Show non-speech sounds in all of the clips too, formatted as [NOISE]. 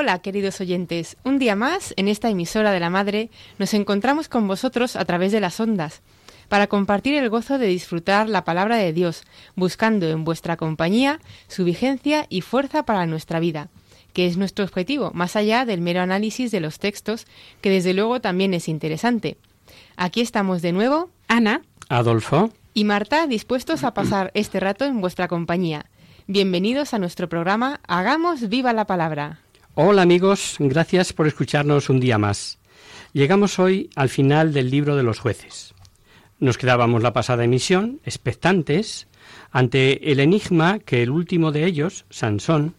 Hola, queridos oyentes. Un día más, en esta emisora de la Madre, nos encontramos con vosotros a través de las ondas, para compartir el gozo de disfrutar la palabra de Dios, buscando en vuestra compañía su vigencia y fuerza para nuestra vida, que es nuestro objetivo, más allá del mero análisis de los textos, que desde luego también es interesante. Aquí estamos de nuevo, Ana Adolfo, y Marta, dispuestos a pasar este rato en vuestra compañía. Bienvenidos a nuestro programa Hagamos viva la palabra. Hola amigos, gracias por escucharnos un día más. Llegamos hoy al final del libro de los jueces. Nos quedábamos la pasada emisión, expectantes, ante el enigma que el último de ellos, Sansón,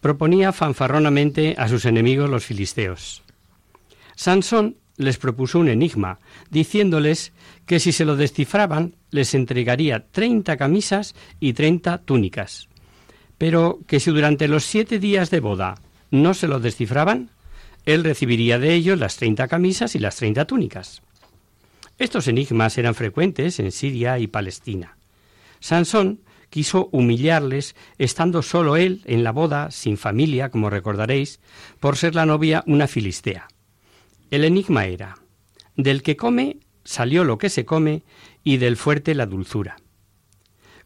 proponía fanfarronamente a sus enemigos los filisteos. Sansón les propuso un enigma, diciéndoles que si se lo descifraban les entregaría treinta camisas y treinta túnicas, pero que si durante los siete días de boda no se lo descifraban, él recibiría de ellos las treinta camisas y las treinta túnicas. Estos enigmas eran frecuentes en Siria y Palestina. Sansón quiso humillarles estando solo él en la boda, sin familia, como recordaréis, por ser la novia una filistea. El enigma era, del que come salió lo que se come y del fuerte la dulzura.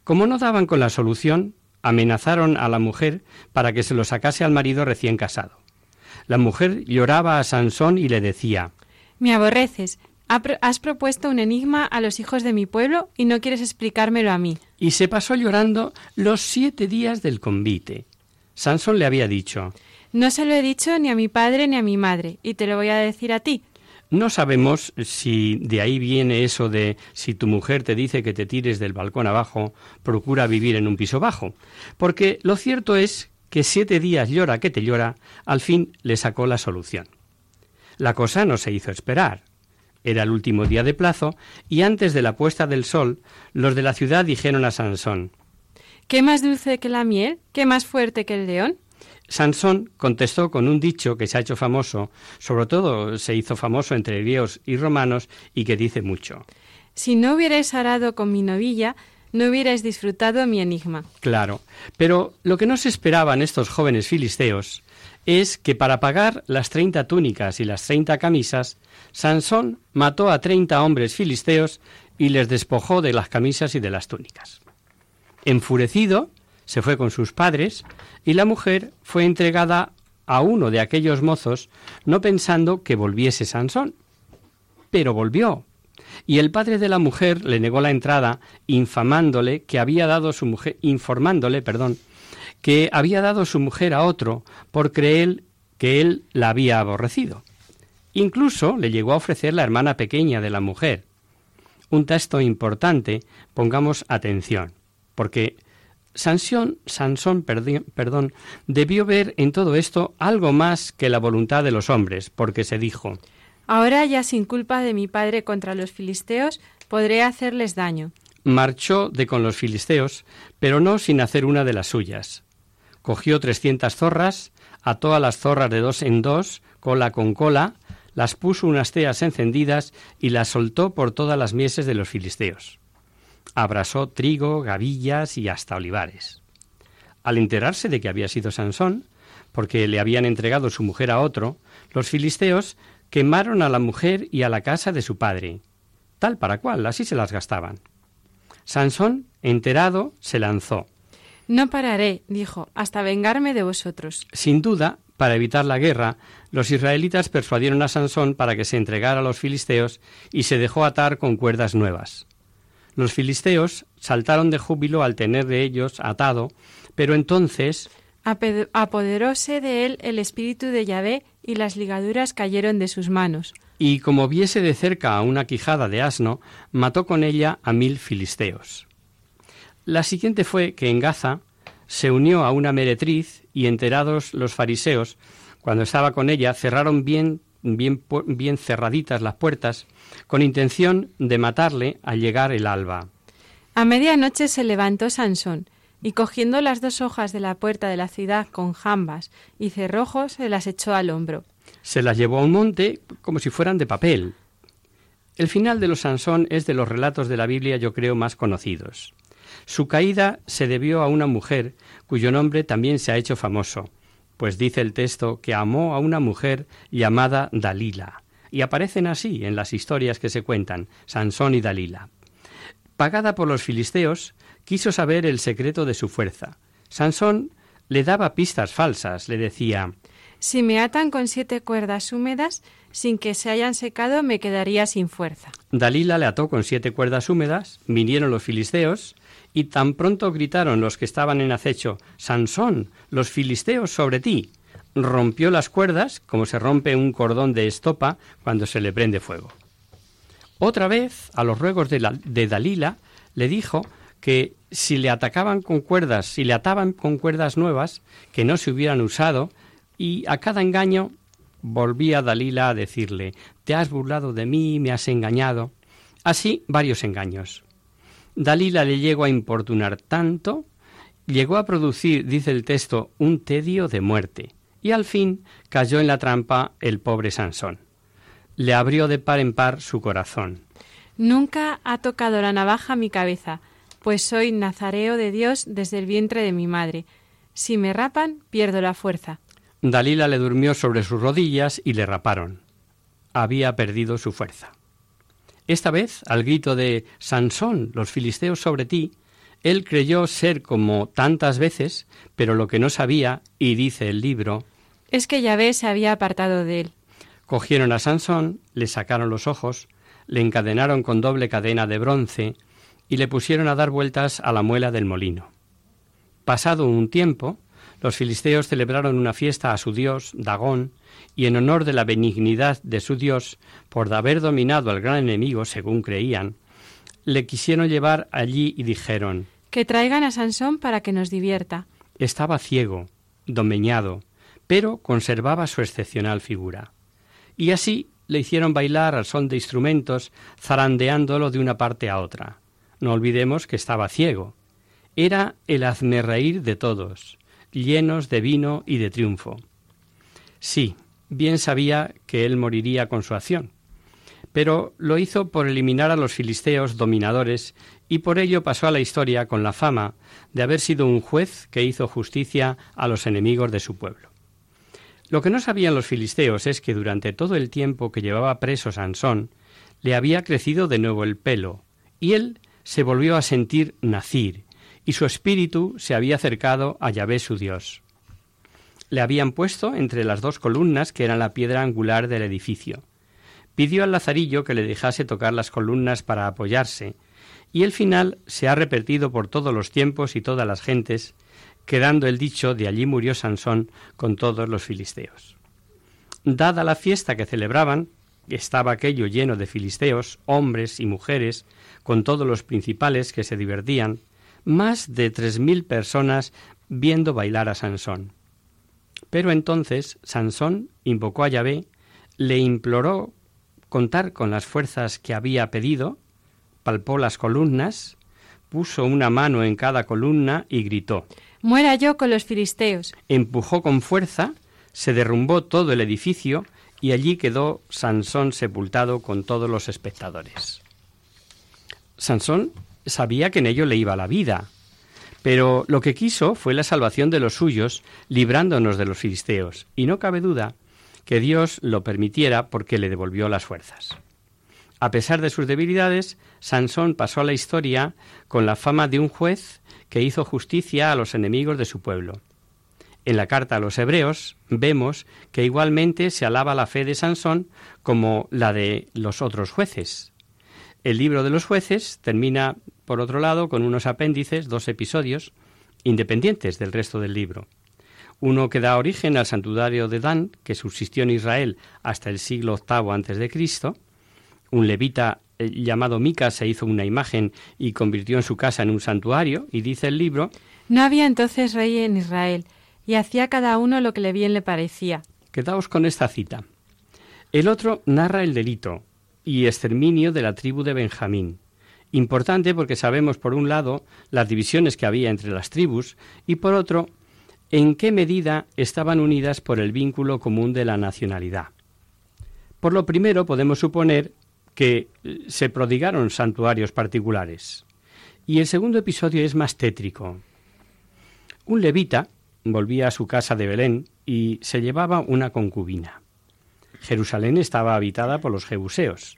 Como no daban con la solución, amenazaron a la mujer para que se lo sacase al marido recién casado. La mujer lloraba a Sansón y le decía, Me aborreces. Has propuesto un enigma a los hijos de mi pueblo y no quieres explicármelo a mí. y se pasó llorando los siete días del convite. Sansón le había dicho, No se lo he dicho ni a mi padre ni a mi madre, y te lo voy a decir a ti. No sabemos si de ahí viene eso de si tu mujer te dice que te tires del balcón abajo, procura vivir en un piso bajo, porque lo cierto es que siete días llora que te llora, al fin le sacó la solución. La cosa no se hizo esperar. Era el último día de plazo y antes de la puesta del sol, los de la ciudad dijeron a Sansón, ¿Qué más dulce que la miel? ¿Qué más fuerte que el león? Sansón contestó con un dicho que se ha hecho famoso, sobre todo se hizo famoso entre griegos y romanos y que dice mucho. Si no hubierais arado con mi novilla, no hubierais disfrutado mi enigma. Claro, pero lo que no se esperaban estos jóvenes filisteos es que para pagar las treinta túnicas y las treinta camisas, Sansón mató a treinta hombres filisteos y les despojó de las camisas y de las túnicas. Enfurecido, se fue con sus padres y la mujer fue entregada a uno de aquellos mozos, no pensando que volviese Sansón. Pero volvió, y el padre de la mujer le negó la entrada, infamándole que había dado su mujer, informándole, perdón, que había dado su mujer a otro por creer que él la había aborrecido. Incluso le llegó a ofrecer la hermana pequeña de la mujer. Un texto importante, pongamos atención, porque Sansón, Sansón perdi- perdón, debió ver en todo esto algo más que la voluntad de los hombres, porque se dijo, Ahora ya sin culpa de mi padre contra los filisteos, podré hacerles daño. marchó de con los filisteos, pero no sin hacer una de las suyas. Cogió trescientas zorras, ató a las zorras de dos en dos, cola con cola, las puso unas teas encendidas y las soltó por todas las mieses de los filisteos. Abrasó trigo, gavillas y hasta olivares. Al enterarse de que había sido Sansón, porque le habían entregado su mujer a otro, los filisteos quemaron a la mujer y a la casa de su padre. Tal para cual, así se las gastaban. Sansón, enterado, se lanzó. No pararé, dijo, hasta vengarme de vosotros. Sin duda, para evitar la guerra, los israelitas persuadieron a Sansón para que se entregara a los filisteos y se dejó atar con cuerdas nuevas. Los filisteos saltaron de júbilo al tener de ellos atado, pero entonces apoderóse de él el espíritu de Yahvé y las ligaduras cayeron de sus manos. Y como viese de cerca a una quijada de asno, mató con ella a mil filisteos. La siguiente fue que en Gaza se unió a una meretriz y enterados los fariseos, cuando estaba con ella, cerraron bien, bien, bien cerraditas las puertas, con intención de matarle al llegar el alba. A medianoche se levantó Sansón, y cogiendo las dos hojas de la puerta de la ciudad con jambas y cerrojos, se las echó al hombro. Se las llevó a un monte como si fueran de papel. El final de los Sansón es de los relatos de la Biblia yo creo más conocidos. Su caída se debió a una mujer cuyo nombre también se ha hecho famoso, pues dice el texto que amó a una mujer llamada Dalila, y aparecen así en las historias que se cuentan, Sansón y Dalila. Pagada por los filisteos, quiso saber el secreto de su fuerza. Sansón le daba pistas falsas, le decía Si me atan con siete cuerdas húmedas, sin que se hayan secado, me quedaría sin fuerza. Dalila le ató con siete cuerdas húmedas, vinieron los filisteos, y tan pronto gritaron los que estaban en acecho Sansón, los filisteos sobre ti. Rompió las cuerdas como se rompe un cordón de estopa cuando se le prende fuego. Otra vez, a los ruegos de, Dalila, le dijo que si le atacaban con cuerdas, si le ataban con cuerdas nuevas que no se hubieran usado, y a cada engaño volvía Dalila a decirle Te has burlado de mí, me has engañado. Así varios engaños. Dalila le llegó a importunar tanto, llegó a producir, dice el texto, un tedio de muerte, y al fin cayó en la trampa el pobre Sansón. Le abrió de par en par su corazón. Nunca ha tocado la navaja mi cabeza, pues soy nazareo de Dios desde el vientre de mi madre. Si me rapan, pierdo la fuerza. Dalila le durmió sobre sus rodillas y le raparon. Había perdido su fuerza. Esta vez, al grito de Sansón, los filisteos sobre ti, él creyó ser como tantas veces, pero lo que no sabía, y dice el libro, es que Yahvé se había apartado de él. Cogieron a Sansón, le sacaron los ojos, le encadenaron con doble cadena de bronce, y le pusieron a dar vueltas a la muela del molino. Pasado un tiempo, los filisteos celebraron una fiesta a su dios, Dagón, y en honor de la benignidad de su dios, por haber dominado al gran enemigo, según creían, le quisieron llevar allí y dijeron Que traigan a Sansón para que nos divierta. Estaba ciego, domeñado, pero conservaba su excepcional figura. Y así le hicieron bailar al son de instrumentos, zarandeándolo de una parte a otra. No olvidemos que estaba ciego. Era el reír de todos, llenos de vino y de triunfo. Sí, bien sabía que él moriría con su acción, pero lo hizo por eliminar a los filisteos dominadores y por ello pasó a la historia con la fama de haber sido un juez que hizo justicia a los enemigos de su pueblo. Lo que no sabían los filisteos es que durante todo el tiempo que llevaba preso Sansón, le había crecido de nuevo el pelo, y él se volvió a sentir nacir, y su espíritu se había acercado a Yahvé su Dios. Le habían puesto entre las dos columnas que eran la piedra angular del edificio. Pidió al lazarillo que le dejase tocar las columnas para apoyarse, y el final se ha repetido por todos los tiempos y todas las gentes, quedando el dicho de allí murió Sansón con todos los filisteos. Dada la fiesta que celebraban, estaba aquello lleno de filisteos, hombres y mujeres, con todos los principales que se divertían, más de tres mil personas viendo bailar a Sansón. Pero entonces Sansón invocó a Yahvé, le imploró contar con las fuerzas que había pedido, palpó las columnas, puso una mano en cada columna y gritó Muera yo con los filisteos. Empujó con fuerza, se derrumbó todo el edificio y allí quedó Sansón sepultado con todos los espectadores. Sansón sabía que en ello le iba la vida, pero lo que quiso fue la salvación de los suyos, librándonos de los filisteos, y no cabe duda que Dios lo permitiera porque le devolvió las fuerzas. A pesar de sus debilidades, Sansón pasó a la historia con la fama de un juez que hizo justicia a los enemigos de su pueblo. En la carta a los hebreos vemos que igualmente se alaba la fe de Sansón como la de los otros jueces. El libro de los jueces termina, por otro lado, con unos apéndices, dos episodios, independientes del resto del libro. Uno que da origen al santuario de Dan, que subsistió en Israel hasta el siglo VIII Cristo. Un levita llamado Mica se hizo una imagen y convirtió en su casa en un santuario, y dice el libro No había entonces rey en Israel, y hacía cada uno lo que le bien le parecía. Quedaos con esta cita. El otro narra el delito y exterminio de la tribu de Benjamín. Importante porque sabemos, por un lado, las divisiones que había entre las tribus y, por otro, en qué medida estaban unidas por el vínculo común de la nacionalidad. Por lo primero, podemos suponer que eh, se prodigaron santuarios particulares. Y el segundo episodio es más tétrico. Un levita volvía a su casa de Belén y se llevaba una concubina. Jerusalén estaba habitada por los jebuseos,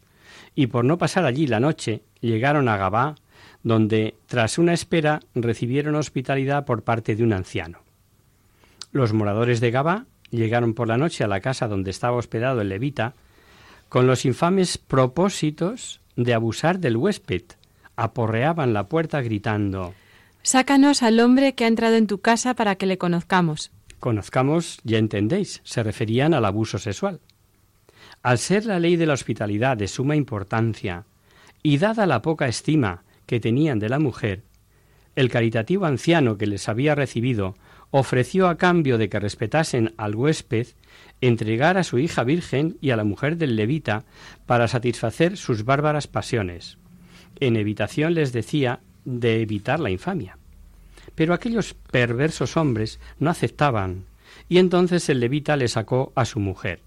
y por no pasar allí la noche llegaron a Gabá, donde, tras una espera, recibieron hospitalidad por parte de un anciano. Los moradores de Gabá llegaron por la noche a la casa donde estaba hospedado el levita, con los infames propósitos de abusar del huésped. Aporreaban la puerta gritando Sácanos al hombre que ha entrado en tu casa para que le conozcamos. Conozcamos, ya entendéis, se referían al abuso sexual. Al ser la ley de la hospitalidad de suma importancia, y dada la poca estima que tenían de la mujer, el caritativo anciano que les había recibido ofreció a cambio de que respetasen al huésped entregar a su hija virgen y a la mujer del levita para satisfacer sus bárbaras pasiones. En evitación les decía de evitar la infamia. Pero aquellos perversos hombres no aceptaban, y entonces el levita le sacó a su mujer.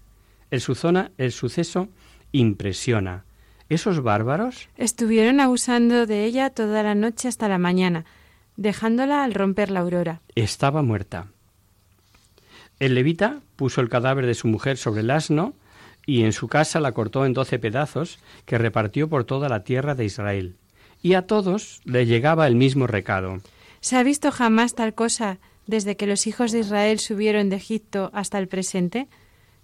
El, suzona, el suceso impresiona. ¿Esos bárbaros? Estuvieron abusando de ella toda la noche hasta la mañana, dejándola al romper la aurora. Estaba muerta. El levita puso el cadáver de su mujer sobre el asno y en su casa la cortó en doce pedazos que repartió por toda la tierra de Israel. Y a todos le llegaba el mismo recado. ¿Se ha visto jamás tal cosa desde que los hijos de Israel subieron de Egipto hasta el presente?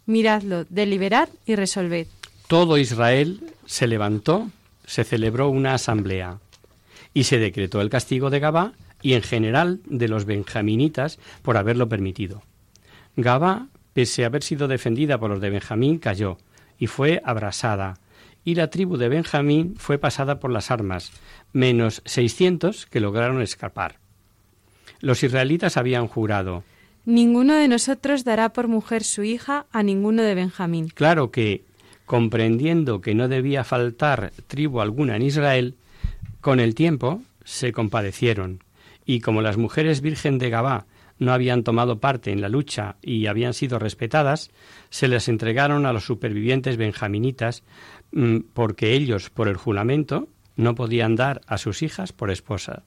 Miradlo, deliberad y resolved. Todo Israel se levantó, se celebró una asamblea y se decretó el castigo de Gabá y en general de los benjaminitas por haberlo permitido. Gabá, pese a haber sido defendida por los de Benjamín, cayó y fue abrasada, y la tribu de Benjamín fue pasada por las armas, menos seiscientos que lograron escapar. Los israelitas habían jurado Ninguno de nosotros dará por mujer su hija a ninguno de Benjamín. Claro que, comprendiendo que no debía faltar tribu alguna en Israel, con el tiempo se compadecieron, y como las mujeres virgen de Gabá no habían tomado parte en la lucha y habían sido respetadas, se les entregaron a los supervivientes benjaminitas mm, porque ellos, por el juramento, no podían dar a sus hijas por esposa.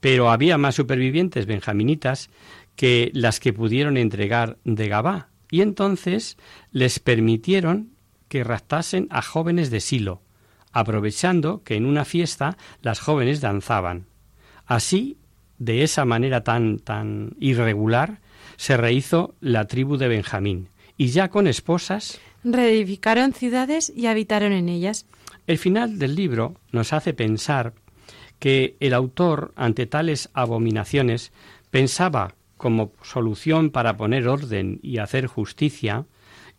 Pero había más supervivientes benjaminitas que las que pudieron entregar de Gabá, y entonces les permitieron que raptasen a jóvenes de Silo, aprovechando que en una fiesta las jóvenes danzaban. Así, de esa manera tan tan irregular, se rehizo la tribu de Benjamín, y ya con esposas reedificaron ciudades y habitaron en ellas. El final del libro nos hace pensar que el autor, ante tales abominaciones, pensaba como solución para poner orden y hacer justicia,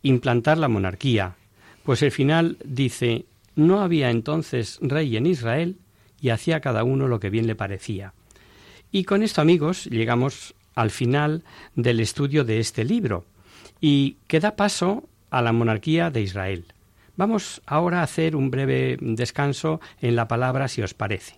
implantar la monarquía, pues el final dice no había entonces rey en Israel y hacía cada uno lo que bien le parecía. Y con esto, amigos, llegamos al final del estudio de este libro y que da paso a la monarquía de Israel. Vamos ahora a hacer un breve descanso en la palabra, si os parece.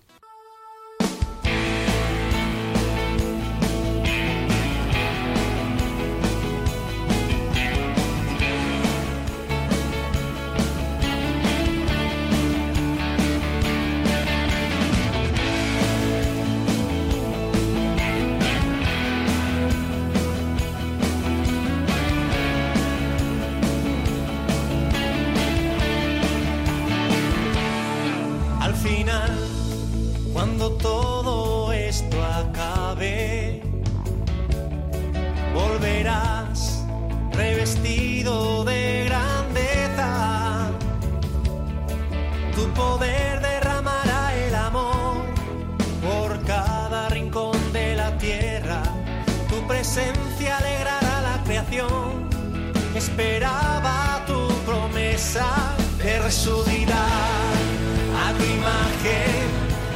A tu imagen,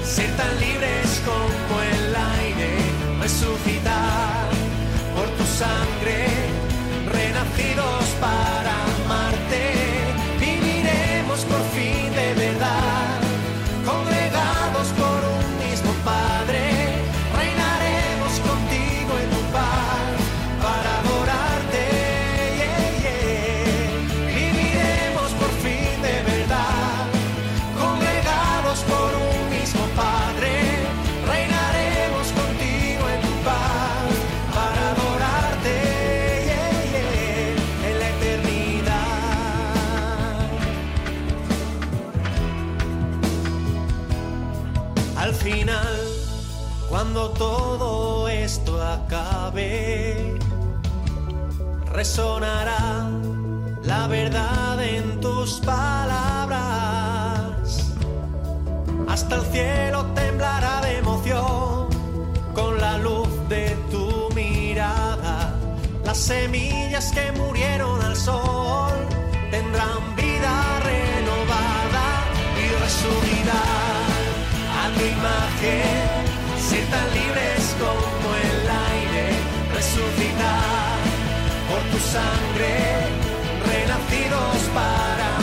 ser tan libres como el aire, resucitar por tu sangre, renacidos para resonará la verdad en tus palabras. Hasta el cielo temblará de emoción con la luz de tu mirada. Las semillas que murieron al sol tendrán vida renovada y resucitar a tu imagen, ser libres como tu sangre, renacidos para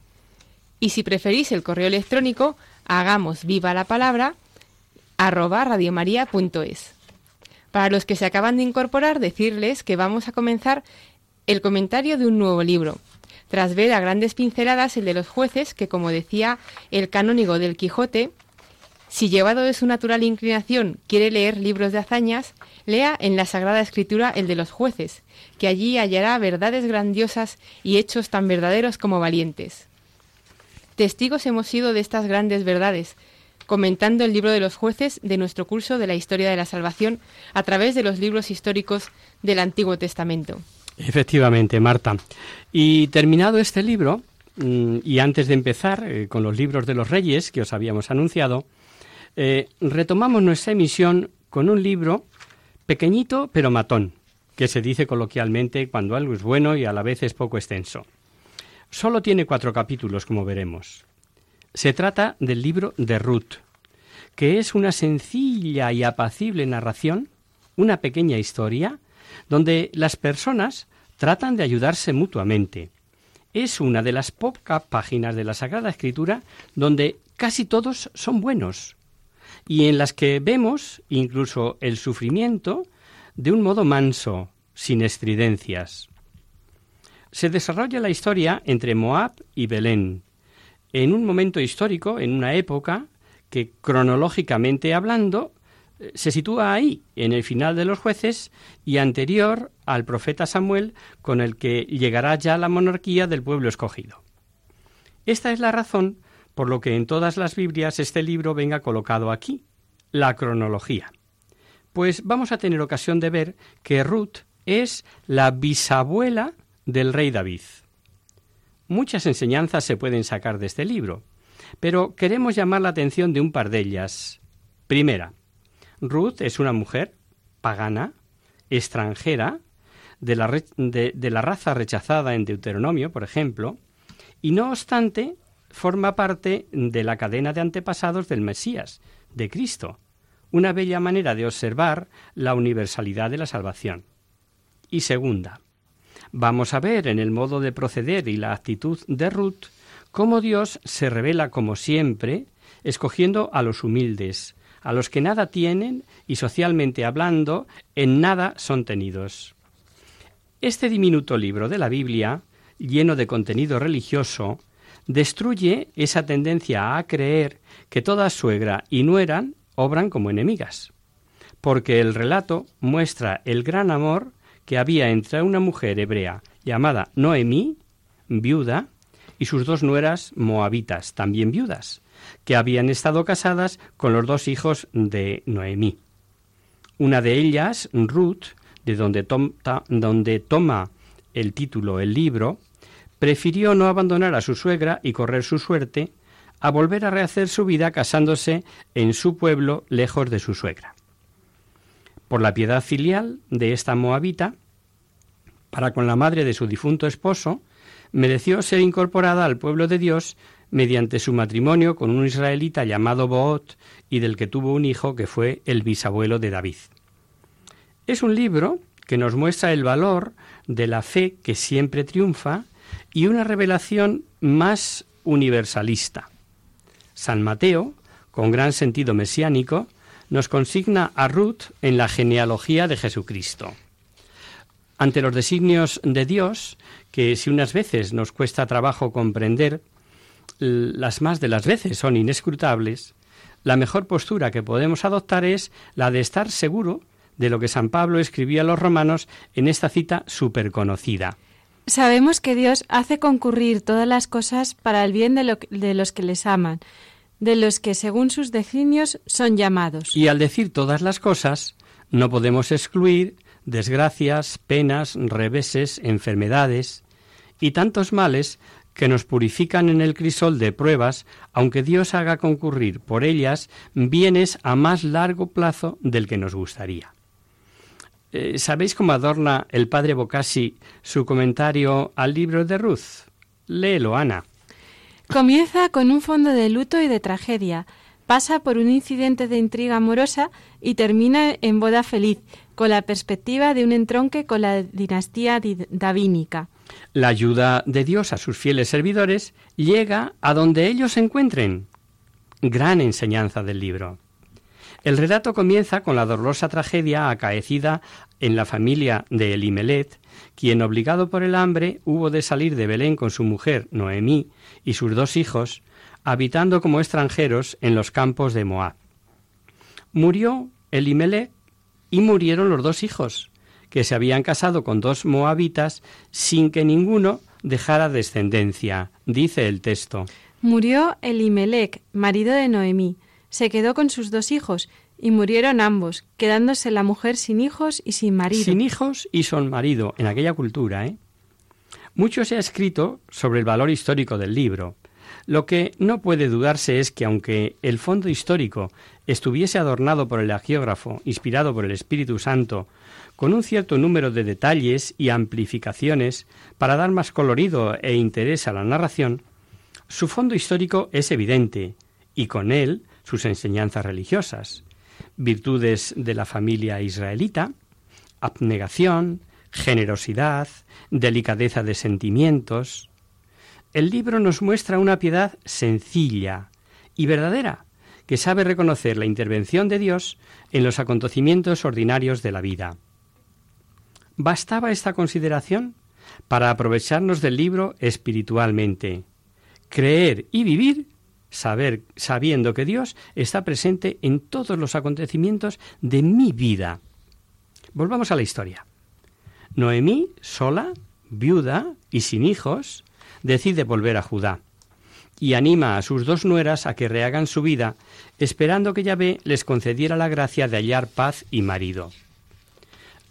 Y si preferís el correo electrónico, hagamos viva la palabra, arroba radiomaria.es. Para los que se acaban de incorporar, decirles que vamos a comenzar el comentario de un nuevo libro, tras ver a grandes pinceladas el de los jueces, que como decía el canónigo del Quijote, Si llevado de su natural inclinación quiere leer libros de hazañas, lea en la Sagrada Escritura el de los jueces, que allí hallará verdades grandiosas y hechos tan verdaderos como valientes. Testigos hemos sido de estas grandes verdades, comentando el libro de los jueces de nuestro curso de la historia de la salvación a través de los libros históricos del Antiguo Testamento. Efectivamente, Marta. Y terminado este libro, mm, y antes de empezar eh, con los libros de los reyes que os habíamos anunciado, eh, retomamos nuestra emisión con un libro pequeñito pero matón, que se dice coloquialmente cuando algo es bueno y a la vez es poco extenso. Solo tiene cuatro capítulos, como veremos. Se trata del libro de Ruth, que es una sencilla y apacible narración, una pequeña historia, donde las personas tratan de ayudarse mutuamente. Es una de las pocas páginas de la Sagrada Escritura donde casi todos son buenos y en las que vemos incluso el sufrimiento de un modo manso, sin estridencias. Se desarrolla la historia entre Moab y Belén, en un momento histórico, en una época que cronológicamente hablando eh, se sitúa ahí, en el final de los jueces y anterior al profeta Samuel, con el que llegará ya la monarquía del pueblo escogido. Esta es la razón por lo que en todas las Biblias este libro venga colocado aquí, la cronología. Pues vamos a tener ocasión de ver que Ruth es la bisabuela del rey David. Muchas enseñanzas se pueden sacar de este libro, pero queremos llamar la atención de un par de ellas. Primera, Ruth es una mujer pagana, extranjera, de la, raza rechazada en Deuteronomio, por ejemplo, y no obstante forma parte de la cadena de antepasados del Mesías, de Cristo, una bella manera de observar la universalidad de la salvación. Y segunda, vamos a ver en el modo de proceder y la actitud de Ruth cómo Dios se revela como siempre, escogiendo a los humildes, a los que nada tienen y socialmente hablando, en nada son tenidos. Este diminuto libro de la Biblia, lleno de contenido religioso, destruye esa tendencia a creer que toda suegra y nuera obran como enemigas, porque el relato muestra el gran amor que había entre una mujer hebrea llamada Noemí, viuda, y sus dos nueras moabitas, también viudas, que habían estado casadas con los dos hijos de Noemí. Una de ellas, Ruth, de donde, toma el título el libro, prefirió no abandonar a su suegra y correr su suerte a volver a rehacer su vida casándose en su pueblo lejos de su suegra. Por la piedad filial de esta moabita, para con la madre de su difunto esposo, mereció ser incorporada al pueblo de Dios mediante su matrimonio con un israelita llamado Boot y del que tuvo un hijo que fue el bisabuelo de David. Es un libro que nos muestra el valor de la fe que siempre triunfa y una revelación más universalista. San Mateo, con gran sentido mesiánico, nos consigna a Ruth en la genealogía de Jesucristo. Ante los designios de Dios, que si unas veces nos cuesta trabajo comprender, las más de las veces son inescrutables, la mejor postura que podemos adoptar es la de estar seguro de lo que San Pablo escribía a los romanos en esta cita superconocida. Sabemos que Dios hace concurrir todas las cosas para el bien de, de, los que les aman, de los que según sus designios son llamados. Y al decir todas las cosas, no podemos excluir desgracias, penas, reveses, enfermedades y tantos males que nos purifican en el crisol de pruebas, aunque Dios haga concurrir por ellas bienes a más largo plazo del que nos gustaría. Eh, ¿Sabéis cómo adorna el padre Bocasi su comentario al libro de Ruth? Léelo, Ana. Comienza con un fondo de luto y de tragedia, pasa por un incidente de intriga amorosa y termina en boda feliz, con la perspectiva de un entronque con la dinastía davínica. La ayuda de Dios a sus fieles servidores llega a donde ellos se encuentren. Gran enseñanza del libro. El relato comienza con la dolorosa tragedia acaecida en la familia de Elimelet, quien, obligado por el hambre, hubo de salir de Belén con su mujer Noemí y sus dos hijos, habitando como extranjeros en los campos de Moab. Murió Elimelech y murieron los dos hijos, que se habían casado con dos moabitas sin que ninguno dejara descendencia, dice el texto. Murió Elimelech, marido de Noemí. Se quedó con sus dos hijos y murieron ambos, quedándose la mujer sin hijos y sin marido. Sin hijos y sin marido, en aquella cultura, ¿eh? Mucho se ha escrito sobre el valor histórico del libro. Lo que no puede dudarse es que aunque el fondo histórico estuviese adornado por el agiógrafo, inspirado por el Espíritu Santo, con un cierto número de detalles y amplificaciones para dar más colorido e interés a la narración, su fondo histórico es evidente, y con él sus enseñanzas religiosas, virtudes de la familia israelita, abnegación, generosidad, delicadeza de sentimientos. El libro nos muestra una piedad sencilla y verdadera, que sabe reconocer la intervención de Dios en los acontecimientos ordinarios de la vida. ¿Bastaba esta consideración para aprovecharnos del libro espiritualmente? Creer y vivir saber sabiendo que Dios está presente en todos los acontecimientos de mi vida. Volvamos a la historia. Noemí, sola, viuda y sin hijos, decide volver a Judá y anima a sus dos nueras a que rehagan su vida, esperando que Yahvé les concediera la gracia de hallar paz y marido.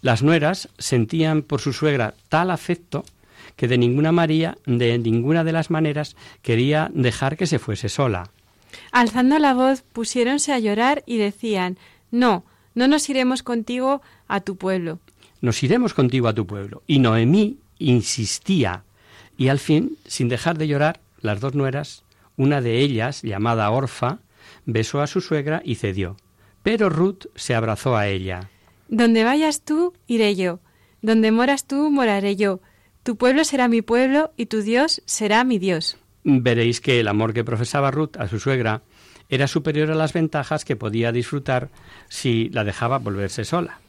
Las nueras sentían por su suegra tal afecto que de ninguna María, de ninguna de las maneras, quería dejar que se fuese sola. Alzando la voz, pusiéronse a llorar y decían No, no nos iremos contigo a tu pueblo. Nos iremos contigo a tu pueblo. Y Noemí insistía, y al fin, sin dejar de llorar, las dos nueras, una de ellas, llamada Orfa, besó a su suegra y cedió. Pero Ruth se abrazó a ella. Donde vayas tú, iré yo. Donde moras tú, moraré yo. Tu pueblo será mi pueblo y tu Dios será mi Dios. Veréis que el amor que profesaba Ruth a su suegra era superior a las ventajas que podía disfrutar si la dejaba volverse sola.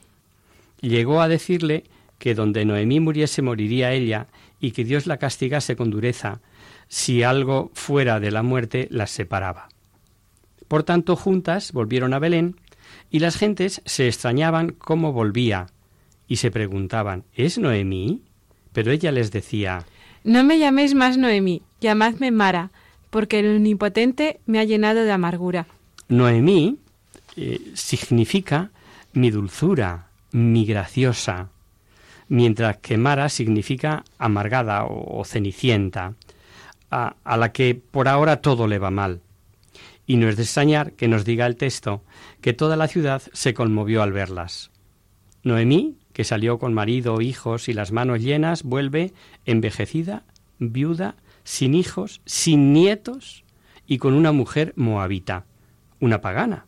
Llegó a decirle que donde Noemí muriese moriría ella y que Dios la castigase con dureza si algo fuera de la muerte las separaba. Por tanto, juntas volvieron a Belén y las gentes se extrañaban cómo volvía y se preguntaban ¿Es Noemí? Pero ella les decía No me llaméis más Noemí, llamadme Mara, porque el Omnipotente me ha llenado de amargura. Noemí eh, significa mi dulzura, mi graciosa, mientras que Mara significa amargada o, o cenicienta, a, a la que por ahora todo le va mal. Y no es de extrañar que nos diga el texto que toda la ciudad se conmovió al verlas. Noemí que salió con marido, hijos y las manos llenas, vuelve envejecida, viuda, sin hijos, sin nietos y con una mujer moabita, una pagana.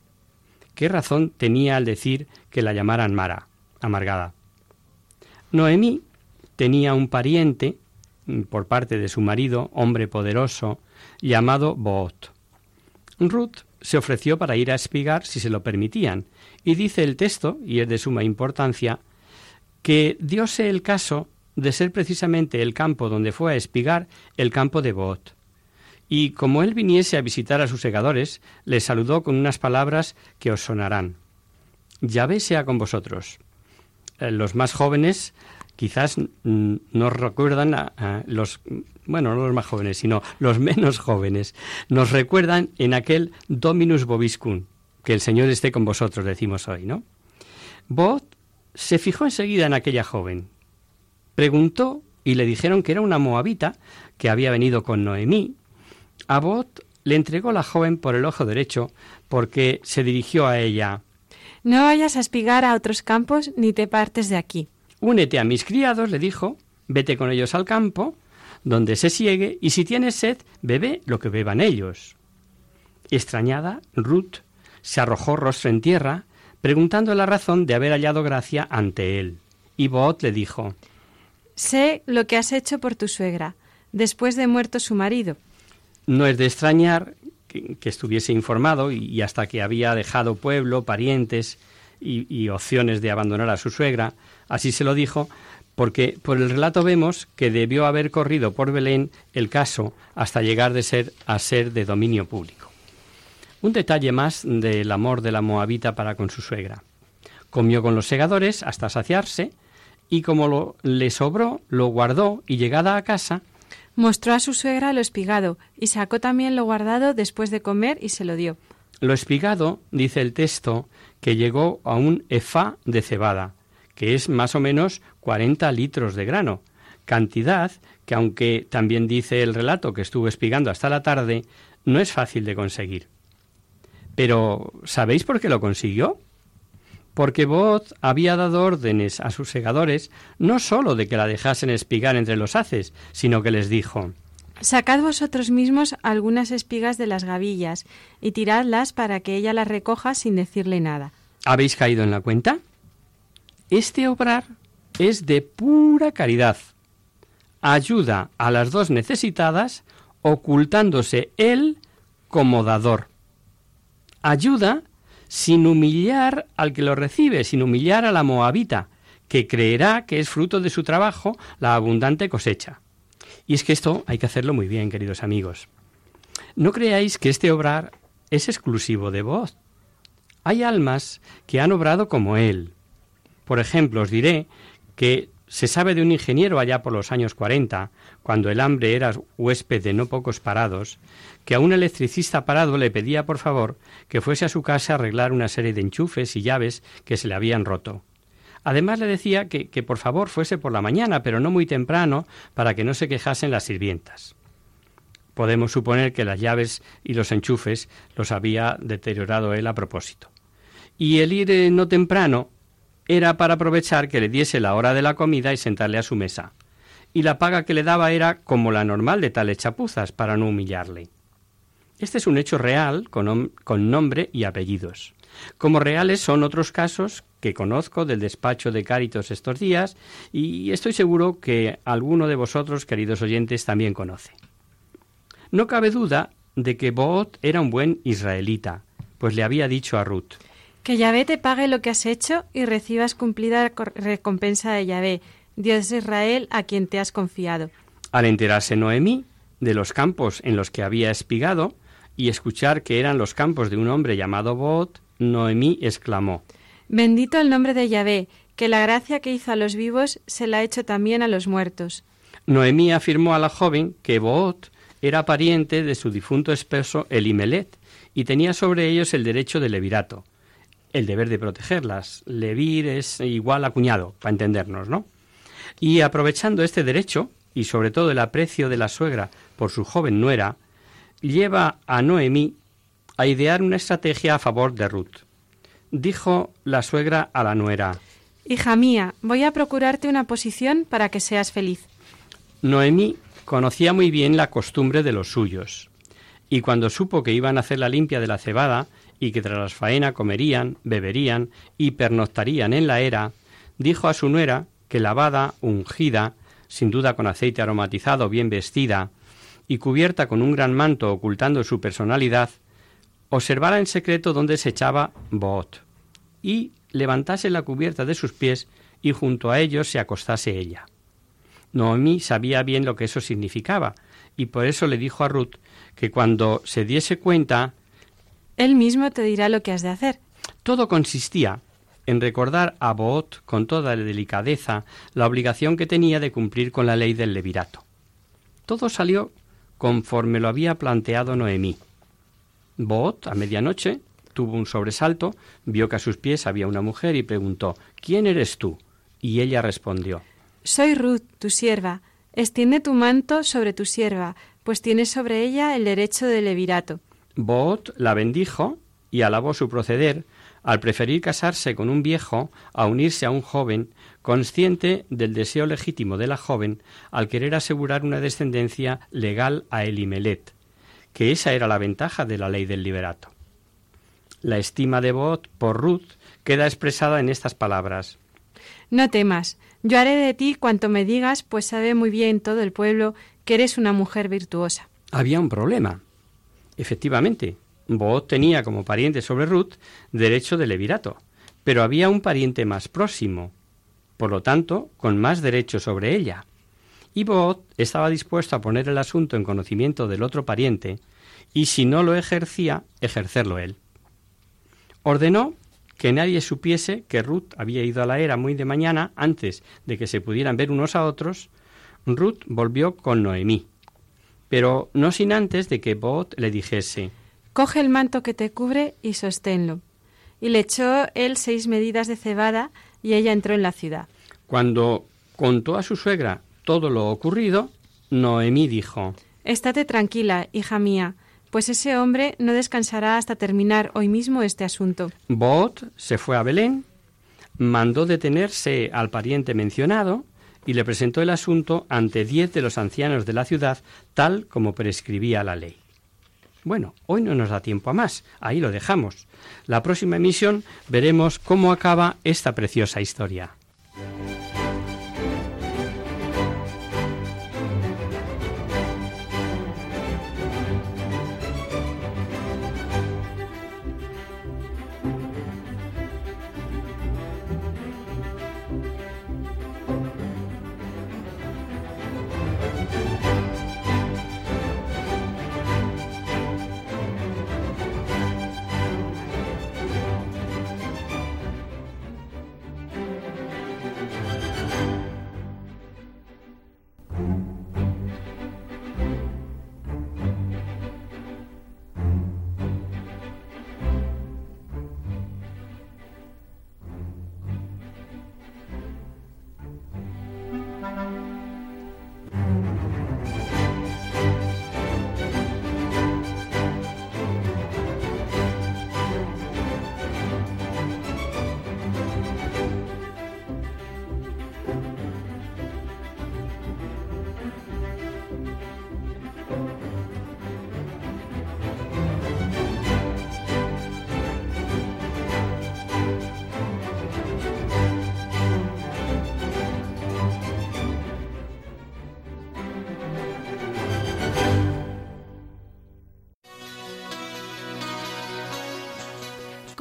¿Qué razón tenía al decir que la llamaran Mara, amargada? Noemí tenía un pariente mm, por parte de su marido, hombre poderoso, llamado Boot. Ruth se ofreció para ir a espigar si se lo permitían, y dice el texto, y es de suma importancia, que diose el caso de ser precisamente el campo donde fue a espigar el campo de Boot. Y como él viniese a visitar a sus segadores, le saludó con unas palabras que os sonarán. Yahvé sea con vosotros. Eh, los más jóvenes quizás nos recuerdan a, los, bueno, no los más jóvenes, sino los [LAUGHS] menos jóvenes, nos recuerdan en aquel Dominus Vobiscum, que el Señor esté con vosotros, decimos hoy, ¿no? Boot se fijó enseguida en aquella joven. Preguntó y le dijeron que era una moabita que había venido con Noemí. Abot le entregó la joven por el ojo derecho porque se dirigió a ella. No vayas a espigar a otros campos ni te partes de aquí. Únete a mis criados, le dijo, vete con ellos al campo, donde se siegue, y si tienes sed, bebe lo que beban ellos. Extrañada, Ruth se arrojó rostro en tierra preguntando la razón de haber hallado gracia ante él. Y Boot le dijo, Sé lo que has hecho por tu suegra, después de muerto su marido. No es de extrañar que, que estuviese informado y, hasta que había dejado pueblo, parientes y, y opciones de abandonar a su suegra, así se lo dijo, porque por el relato vemos que debió haber corrido por Belén el caso hasta llegar de ser a ser de dominio público. Un detalle más del amor de la moabita para con su suegra. Comió con los segadores hasta saciarse y como lo, le sobró, lo guardó y llegada a casa, Mostró a su suegra lo espigado y sacó también lo guardado después de comer y se lo dio. lo espigado, dice el texto, que llegó a un efá de cebada, que es más o menos 40 litros de grano, cantidad que aunque también dice el relato que estuvo espigando hasta la tarde, no es fácil de conseguir. Pero, ¿sabéis por qué lo consiguió? Porque Boaz había dado órdenes a sus segadores no sólo de que la dejasen espigar entre los haces, sino que les dijo Sacad vosotros mismos algunas espigas de las gavillas y tiradlas para que ella las recoja sin decirle nada. ¿Habéis caído en la cuenta? Este obrar es de pura caridad. Ayuda a las dos necesitadas ocultándose él como dador. Ayuda sin humillar al que lo recibe, sin humillar a la moabita, que creerá que es fruto de su trabajo la abundante cosecha. Y es que esto hay que hacerlo muy bien, queridos amigos. No creáis que este obrar es exclusivo de vos. Hay almas que han obrado como él. Por ejemplo, os diré que se sabe de un ingeniero allá por los años 40, cuando el hambre era huésped de no pocos parados, que a un electricista parado le pedía por favor que fuese a su casa a arreglar una serie de enchufes y llaves que se le habían roto. Además le decía que, que por favor fuese por la mañana, pero no muy temprano, para que no se quejasen las sirvientas. Podemos suponer que las llaves y los enchufes los había deteriorado él a propósito. Y el ir eh, no temprano era para aprovechar que le diese la hora de la comida y sentarle a su mesa. Y la paga que le daba era como la normal de tales chapuzas, para no humillarle. Este es un hecho real con, con nombre y apellidos. Como reales son otros casos que conozco del despacho de Cáritos estos días y estoy seguro que alguno de vosotros, queridos oyentes, también conoce. No cabe duda de que Boot era un buen israelita, pues le había dicho a Ruth, Que Yahvé te pague lo que has hecho y recibas cumplida recompensa de Yahvé, Dios de Israel, a quien te has confiado. Al enterarse Noemí de los campos en los que había espigado y escuchar que eran los campos de un hombre llamado Boot, Noemí exclamó, Bendito el nombre de Yahvé, que la gracia que hizo a los vivos se la ha hecho también a los muertos. Noemí afirmó a la joven que Boot era pariente de su difunto esposo Elimelet y tenía sobre ellos el derecho de levirato, el deber de protegerlas. Levir es igual a cuñado, para entendernos, ¿no? Y aprovechando este derecho, y sobre todo el aprecio de la suegra por su joven nuera, lleva a Noemí a idear una estrategia a favor de Ruth. Dijo la suegra a la nuera, Hija mía, voy a procurarte una posición para que seas feliz. Noemí conocía muy bien la costumbre de los suyos, y cuando supo que iban a hacer la limpia de la cebada y que tras la faena comerían, beberían y pernoctarían en la era, dijo a su nuera que lavada, ungida, sin duda con aceite aromatizado, bien vestida, y cubierta con un gran manto ocultando su personalidad, observara en secreto dónde se echaba Boot, y levantase la cubierta de sus pies y junto a ellos se acostase ella. Noemí sabía bien lo que eso significaba, y por eso le dijo a Ruth que cuando se diese cuenta, Él mismo te dirá lo que has de hacer. todo consistía en recordar a Boot con toda delicadeza la obligación que tenía de cumplir con la ley del levirato. Todo salió conforme lo había planteado Noemí. Boot, a medianoche, tuvo un sobresalto, vio que a sus pies había una mujer y preguntó ¿Quién eres tú? Y ella respondió Soy Ruth, tu sierva. Extiende tu manto sobre tu sierva, pues tienes sobre ella el derecho de levirato. Boot la bendijo y alabó su proceder al preferir casarse con un viejo a unirse a un joven, consciente del deseo legítimo de la joven al querer asegurar una descendencia legal a Elimelet, que esa era la ventaja de la ley del liberato. La estima de Boot por Ruth queda expresada en estas palabras. No temas, yo haré de ti cuanto me digas, pues sabe muy bien todo el pueblo que eres una mujer virtuosa. Había un problema. Efectivamente, Boot tenía como pariente sobre Ruth derecho de levirato, pero había un pariente más próximo, por lo tanto, con más derecho sobre ella. Y Boot estaba dispuesto a poner el asunto en conocimiento del otro pariente y si no lo ejercía, ejercerlo él. Ordenó que nadie supiese que Ruth había ido a la era muy de mañana antes de que se pudieran ver unos a otros. Ruth volvió con Noemí, pero no sin antes de que Boot le dijese Coge el manto que te cubre y sosténlo. Y le echó él seis medidas de cebada y ella entró en la ciudad. Cuando contó a su suegra todo lo ocurrido, Noemí dijo Estate tranquila, hija mía, pues ese hombre no descansará hasta terminar hoy mismo este asunto. Boot se fue a Belén, mandó detenerse al pariente mencionado y le presentó el asunto ante diez de los ancianos de la ciudad, tal como prescribía la ley. Bueno, hoy no nos da tiempo a más, ahí lo dejamos. La próxima emisión veremos cómo acaba esta preciosa historia.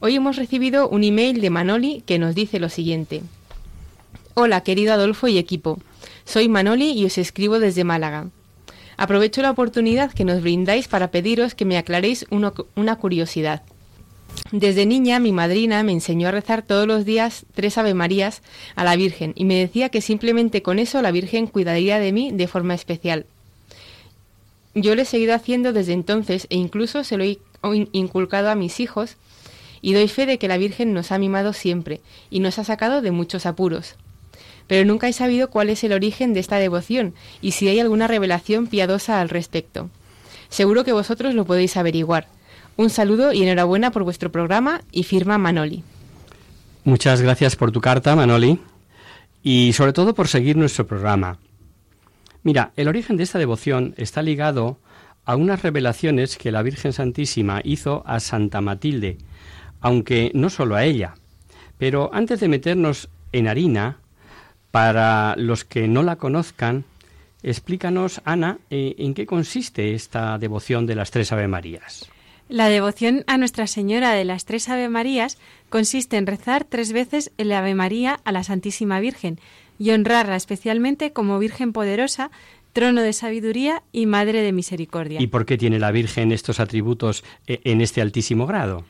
Hoy hemos recibido un email de Manoli que nos dice lo siguiente. Hola, querido Adolfo y equipo. Soy Manoli y os escribo desde Málaga. Aprovecho la oportunidad que nos brindáis para pediros que me aclaréis una curiosidad. Desde niña mi madrina me enseñó a rezar todos los días tres Ave Marías a la Virgen y me decía que simplemente con eso la Virgen cuidaría de mí de forma especial. Yo lo he seguido haciendo desde entonces e incluso se lo he in- inculcado a mis hijos y doy fe de que la Virgen nos ha mimado siempre y nos ha sacado de muchos apuros. Pero nunca he sabido cuál es el origen de esta devoción y si hay alguna revelación piadosa al respecto. Seguro que vosotros lo podéis averiguar. Un saludo y enhorabuena por vuestro programa y firma Manoli. Muchas gracias por tu carta, Manoli, y sobre todo por seguir nuestro programa. Mira, el origen de esta devoción está ligado a unas revelaciones que la Virgen Santísima hizo a Santa Matilde, aunque no solo a ella. Pero antes de meternos en harina, para los que no la conozcan, explícanos, Ana, eh, en qué consiste esta devoción de las tres Ave Marías. La devoción a Nuestra Señora de las Tres Ave Marías consiste en rezar tres veces el Ave María a la Santísima Virgen y honrarla especialmente como Virgen poderosa, trono de sabiduría y Madre de Misericordia. ¿Y por qué tiene la Virgen estos atributos eh, en este altísimo grado?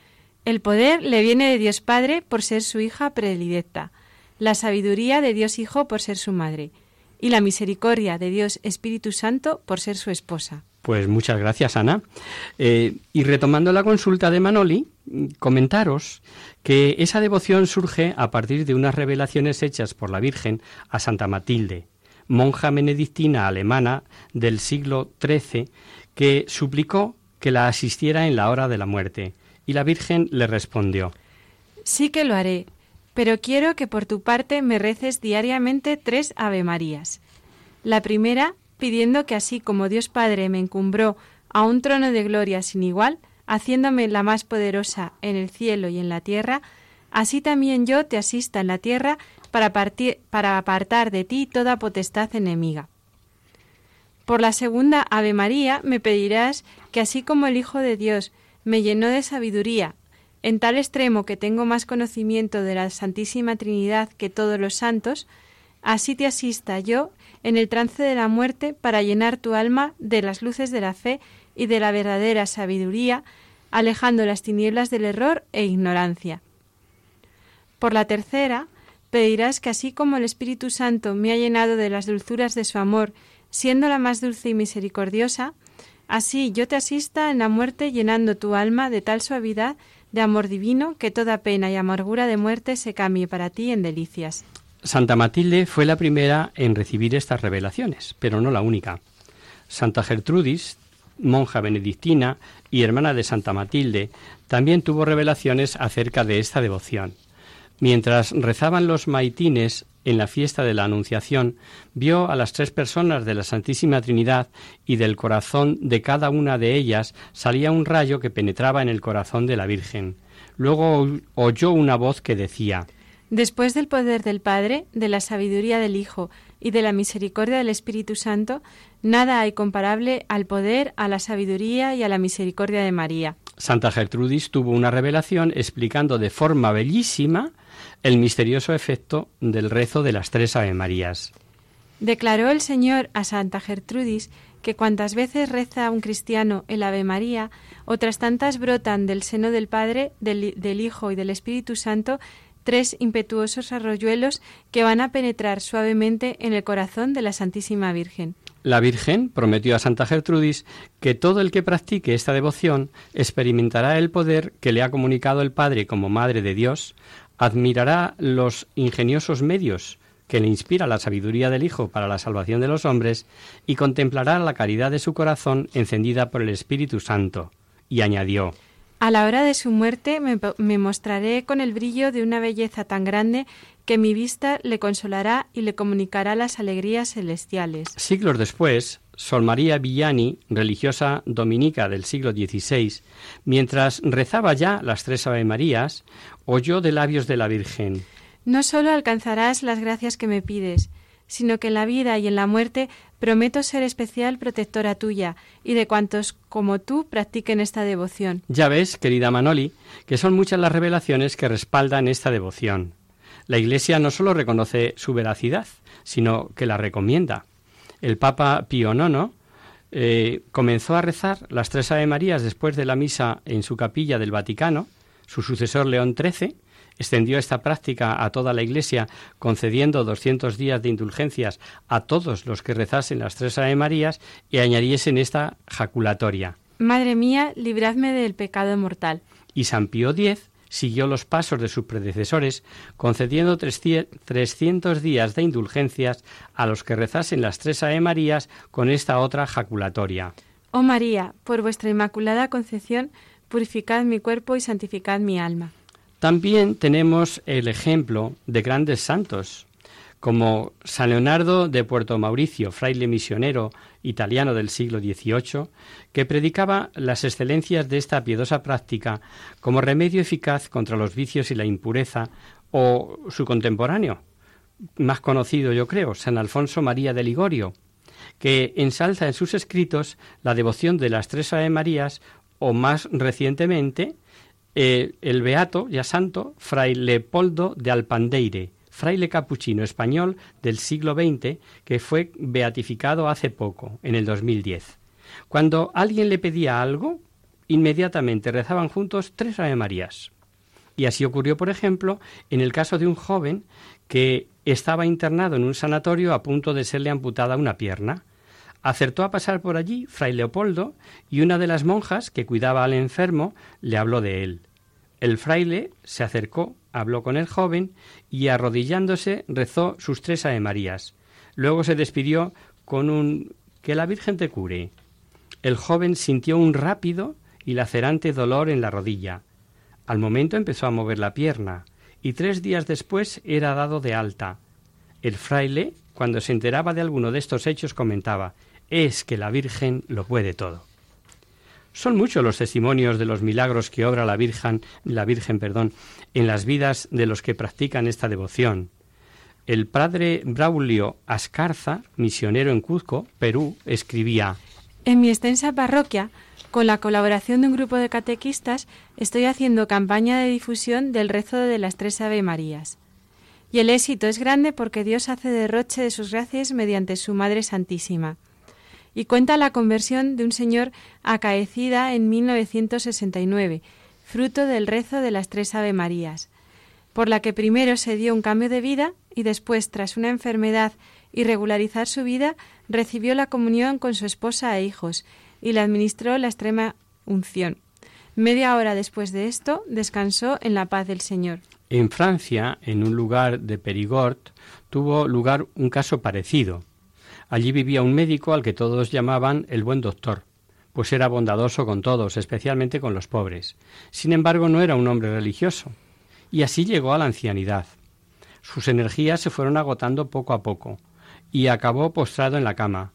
El poder le viene de Dios Padre por ser su hija predilecta, la sabiduría de Dios Hijo por ser su madre, y la misericordia de Dios Espíritu Santo por ser su esposa. Pues muchas gracias, Ana. Eh, y retomando la consulta de Manoli, mm, comentaros que esa devoción surge a partir de unas revelaciones hechas por la Virgen a Santa Matilde, monja benedictina alemana del siglo XIII, que suplicó que la asistiera en la hora de la muerte. Y la Virgen le respondió, Sí que lo haré, pero quiero que por tu parte me reces diariamente tres Ave Marías. La primera, pidiendo que así como Dios Padre me encumbró a un trono de gloria sin igual, haciéndome la más poderosa en el cielo y en la tierra, así también yo te asista en la tierra para, para apartar de ti toda potestad enemiga. Por la segunda Ave María me pedirás que así como el Hijo de Dios me llenó de sabiduría, en tal extremo que tengo más conocimiento de la Santísima Trinidad que todos los santos, así te asista yo en el trance de la muerte para llenar tu alma de las luces de la fe y de la verdadera sabiduría, alejando las tinieblas del error e ignorancia. Por la tercera, pedirás que así como el Espíritu Santo me ha llenado de las dulzuras de su amor, siendo la más dulce y misericordiosa, así yo te asista en la muerte llenando tu alma de tal suavidad de amor divino que toda pena y amargura de muerte se cambie para ti en delicias. Santa Matilde fue la primera en recibir estas revelaciones, pero no la única. Santa Gertrudis, monja benedictina y hermana de Santa Matilde, también tuvo revelaciones acerca de esta devoción. Mientras rezaban los maitines en la fiesta de la Anunciación, vio a las tres personas de la Santísima Trinidad y del corazón de cada una de ellas salía un rayo que penetraba en el corazón de la Virgen. Luego oyó una voz que decía Después del poder del Padre, de la sabiduría del Hijo y de la misericordia del Espíritu Santo, nada hay comparable al poder, a la sabiduría y a la misericordia de María. Santa Gertrudis tuvo una revelación explicando de forma bellísima el misterioso efecto del rezo de las tres Ave Marías. Declaró el Señor a Santa Gertrudis que cuantas veces reza un cristiano el Ave María, otras tantas brotan del seno del Padre, del, del Hijo y del Espíritu Santo tres impetuosos arroyuelos que van a penetrar suavemente en el corazón de la Santísima Virgen. La Virgen prometió a Santa Gertrudis que todo el que practique esta devoción experimentará el poder que le ha comunicado el Padre como Madre de Dios, admirará los ingeniosos medios que le inspira la sabiduría del Hijo para la salvación de los hombres y contemplará la caridad de su corazón encendida por el Espíritu Santo. Y añadió, a la hora de su muerte me, mostraré con el brillo de una belleza tan grande que mi vista le consolará y le comunicará las alegrías celestiales. Siglos después, Sol María Villani, religiosa dominica del siglo XVI, mientras rezaba ya las tres Ave Marías, oyó de labios de la Virgen No solo alcanzarás las gracias que me pides, sino que en la vida y en la muerte prometo ser especial protectora tuya y de cuantos como tú practiquen esta devoción. Ya ves, querida Manoli, que son muchas las revelaciones que respaldan esta devoción. La Iglesia no solo reconoce su veracidad, sino que la recomienda. El Papa Pío IX eh, comenzó a rezar las tres Ave Marías después de la misa en su capilla del Vaticano. Su sucesor León XIII extendió esta práctica a toda la Iglesia, concediendo 200 días de indulgencias a todos los que rezasen las tres Ave Marías y añadiesen esta jaculatoria. Madre mía, libradme del pecado mortal. Y San Pío X siguió los pasos de sus predecesores, concediendo 300 días de indulgencias a los que rezasen las tres Ave Marías con esta otra jaculatoria. Oh María, por vuestra inmaculada concepción, purificad mi cuerpo y santificad mi alma. También tenemos el ejemplo de grandes santos, como San Leonardo de Puerto Mauricio, fraile misionero italiano del siglo XVIII, que predicaba las excelencias de esta piedosa práctica como remedio eficaz contra los vicios y la impureza, o su contemporáneo, más conocido yo creo, San Alfonso María de Ligorio, que ensalza en sus escritos la devoción de las tres Ave Marías o más recientemente eh, el beato, ya santo, fray Leopoldo de Alpandeire, fraile capuchino español del siglo XX que fue beatificado hace poco, en el 2010. Cuando alguien le pedía algo, inmediatamente rezaban juntos tres Ave Marías. Y así ocurrió, por ejemplo, en el caso de un joven que estaba internado en un sanatorio a punto de serle amputada una pierna. Acertó a pasar por allí fray Leopoldo y una de las monjas que cuidaba al enfermo le habló de él. El fraile se acercó, habló con el joven y arrodillándose rezó sus tres Ave Marías. Luego se despidió con un que la Virgen te cure. El joven sintió un rápido y lacerante dolor en la rodilla. Al momento empezó a mover la pierna y tres días después era dado de alta. El fraile, cuando se enteraba de alguno de estos hechos, comentaba es que la Virgen lo puede todo. Son muchos los testimonios de los milagros que obra la Virgen, la Virgen, perdón, en las vidas de los que practican esta devoción. El padre Braulio Ascarza, misionero en Cuzco, Perú, escribía En mi extensa parroquia, con la colaboración de un grupo de catequistas, estoy haciendo campaña de difusión del rezo de las tres Ave Marías. Y el éxito es grande porque Dios hace derroche de sus gracias mediante su Madre Santísima. Y cuenta la conversión de un señor acaecida en 1969, fruto del rezo de las tres Ave Marías, por la que primero se dio un cambio de vida y después, tras una enfermedad y regularizar su vida, recibió la comunión con su esposa e hijos y le administró la extrema unción. Media hora después de esto, descansó en la paz del Señor. En Francia, en un lugar de Perigord, tuvo lugar un caso parecido. Allí vivía un médico al que todos llamaban el buen doctor, pues era bondadoso con todos, especialmente con los pobres. Sin embargo, no era un hombre religioso. Y así llegó a la ancianidad. Sus energías se fueron agotando poco a poco, y acabó postrado en la cama.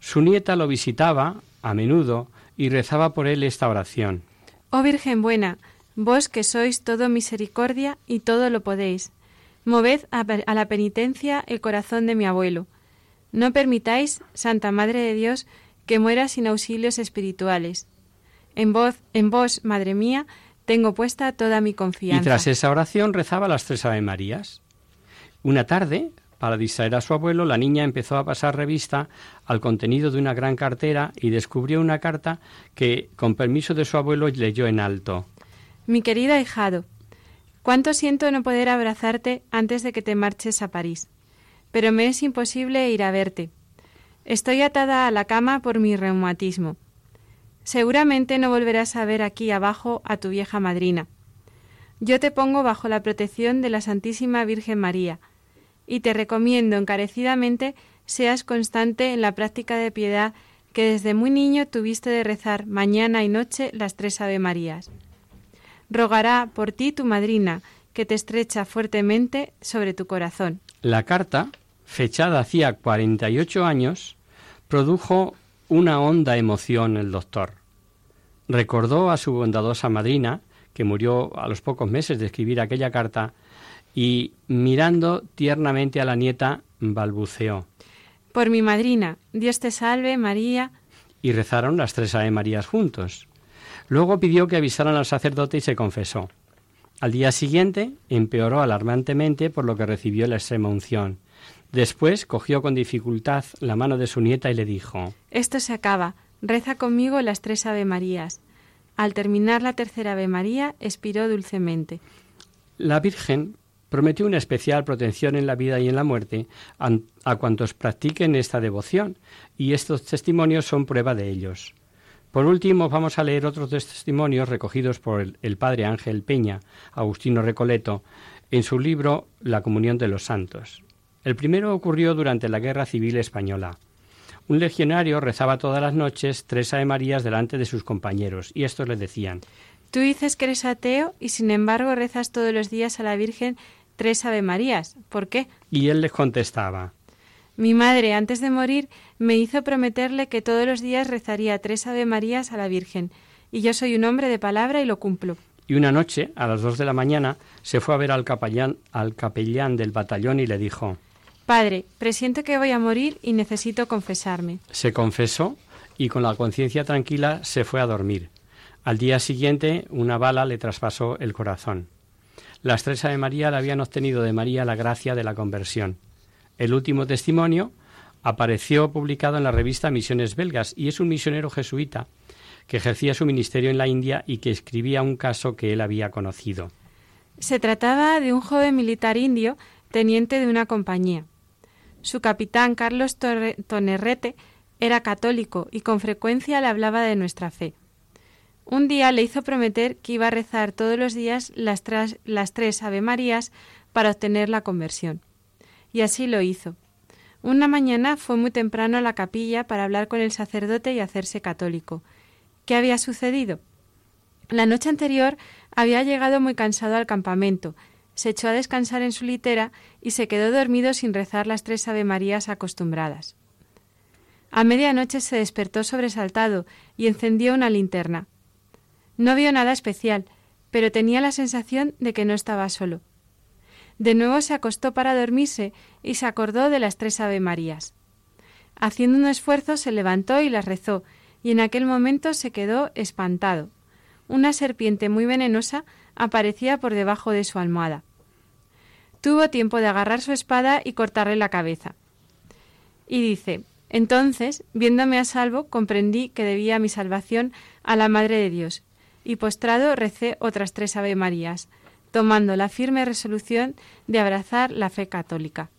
Su nieta lo visitaba a menudo y rezaba por él esta oración. Oh Virgen buena, vos que sois todo misericordia y todo lo podéis, moved a, la penitencia el corazón de mi abuelo. No permitáis, Santa Madre de Dios, que muera sin auxilios espirituales. En vos, en vos, Madre mía, tengo puesta toda mi confianza. Y tras esa oración rezaba las tres Ave Marías. Una tarde, para distraer a su abuelo, la niña empezó a pasar revista al contenido de una gran cartera y descubrió una carta que, con permiso de su abuelo, leyó en alto. Mi querida ahijado, cuánto siento no poder abrazarte antes de que te marches a París, pero me es imposible ir a verte. Estoy atada a la cama por mi reumatismo. Seguramente no volverás a ver aquí abajo a tu vieja madrina. Yo te pongo bajo la protección de la Santísima Virgen María, y te recomiendo encarecidamente seas constante en la práctica de piedad que desde muy niño tuviste de rezar mañana y noche las tres Ave Marías. Rogará por ti tu madrina, que te estrecha fuertemente sobre tu corazón. La carta, fechada hacía 48 años, produjo una honda emoción el doctor. Recordó a su bondadosa madrina, que murió a los pocos meses de escribir aquella carta, y mirando tiernamente a la nieta, balbuceó. Por mi madrina, Dios te salve, María. Y rezaron las tres Ave Marías juntos. Luego pidió que avisaran al sacerdote y se confesó. Al día siguiente empeoró alarmantemente por lo que recibió la extrema unción. Después cogió con dificultad la mano de su nieta y le dijo Esto se acaba. Reza conmigo las tres Ave Marías. Al terminar la tercera Ave María, expiró dulcemente. La Virgen prometió una especial protección en la vida y en la muerte a, cuantos practiquen esta devoción, y estos testimonios son prueba de ellos. Por último, vamos a leer otros testimonios recogidos por el, el padre Ángel Peña, Agustino Recoleto, en su libro La Comunión de los Santos. El primero ocurrió durante la Guerra Civil Española. Un legionario rezaba todas las noches tres Ave Marías delante de sus compañeros, y estos le decían Tú dices que eres ateo y sin embargo rezas todos los días a la Virgen tres Ave Marías. ¿Por qué? Y él les contestaba Mi madre, antes de morir, me hizo prometerle que todos los días rezaría tres Ave Marías a la Virgen, y yo soy un hombre de palabra y lo cumplo. Y una noche, a las dos de la mañana, se fue a ver al capellán, al capellán del batallón y le dijo Padre, presiento que voy a morir y necesito confesarme. Se confesó y con la conciencia tranquila se fue a dormir. Al día siguiente, una bala le traspasó el corazón. Las tres Ave María le habían obtenido de María la gracia de la conversión. El último testimonio apareció publicado en la revista Misiones Belgas y es un misionero jesuita que ejercía su ministerio en la India y que escribía un caso que él había conocido. Se trataba de un joven militar indio, teniente de una compañía. Su capitán, Carlos Tonerrete, era católico y con frecuencia le hablaba de nuestra fe. Un día le hizo prometer que iba a rezar todos los días las, tres Ave Marías para obtener la conversión. Y así lo hizo. Una mañana fue muy temprano a la capilla para hablar con el sacerdote y hacerse católico. ¿Qué había sucedido? La noche anterior había llegado muy cansado al campamento, se echó a descansar en su litera y se quedó dormido sin rezar las tres Ave Marías acostumbradas. A medianoche se despertó sobresaltado y encendió una linterna. No vio nada especial, pero tenía la sensación de que no estaba solo. De nuevo se acostó para dormirse y se acordó de las tres Ave Marías. Haciendo un esfuerzo se levantó y las rezó, y en aquel momento se quedó espantado. Una serpiente muy venenosa aparecía por debajo de su almohada. Tuvo tiempo de agarrar su espada y cortarle la cabeza. Y dice, entonces, viéndome a salvo, comprendí que debía mi salvación a la Madre de Dios, y postrado recé otras tres Ave Marías, tomando la firme resolución de abrazar la fe católica.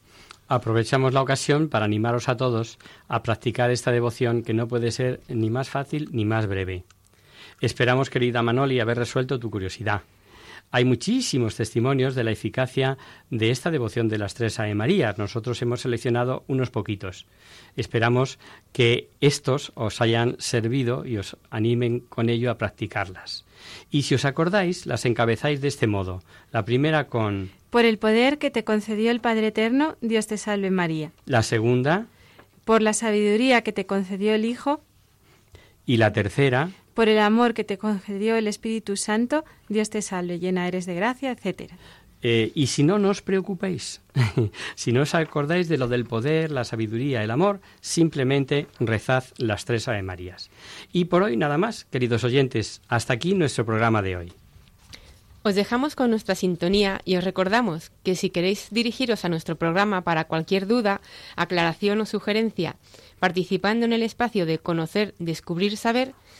Aprovechamos la ocasión para animaros a todos a practicar esta devoción que no puede ser ni más fácil ni más breve. Esperamos, querida Manoli, haber resuelto tu curiosidad. Hay muchísimos testimonios de la eficacia de esta devoción de las tres Ave Marías. Nosotros hemos seleccionado unos poquitos. Esperamos que estos os hayan servido y os animen con ello a practicarlas. Y si os acordáis, las encabezáis de este modo. La primera con... Por el poder que te concedió el Padre Eterno, Dios te salve María. La segunda... Por la sabiduría que te concedió el Hijo. Y la tercera por el amor que te concedió el Espíritu Santo, Dios te salve, llena eres de gracia, etcétera. Eh, y si no, no os preocupéis. [LAUGHS] si no os acordáis de lo del poder, la sabiduría, el amor, simplemente rezad las tres Ave Marías. Y por hoy nada más, queridos oyentes. Hasta aquí nuestro programa de hoy. Os dejamos con nuestra sintonía y os recordamos que si queréis dirigiros a nuestro programa para cualquier duda, aclaración o sugerencia, participando en el espacio de Conocer, Descubrir, Saber,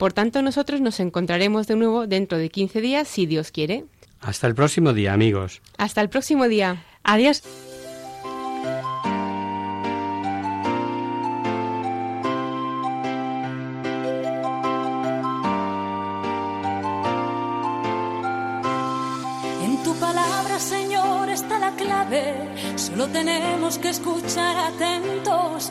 Por tanto, nosotros nos encontraremos de nuevo dentro de 15 días, si Dios quiere. Hasta el próximo día, amigos. Hasta el próximo día. Adiós. En tu palabra, Señor, está la clave. Solo tenemos que escuchar atentos.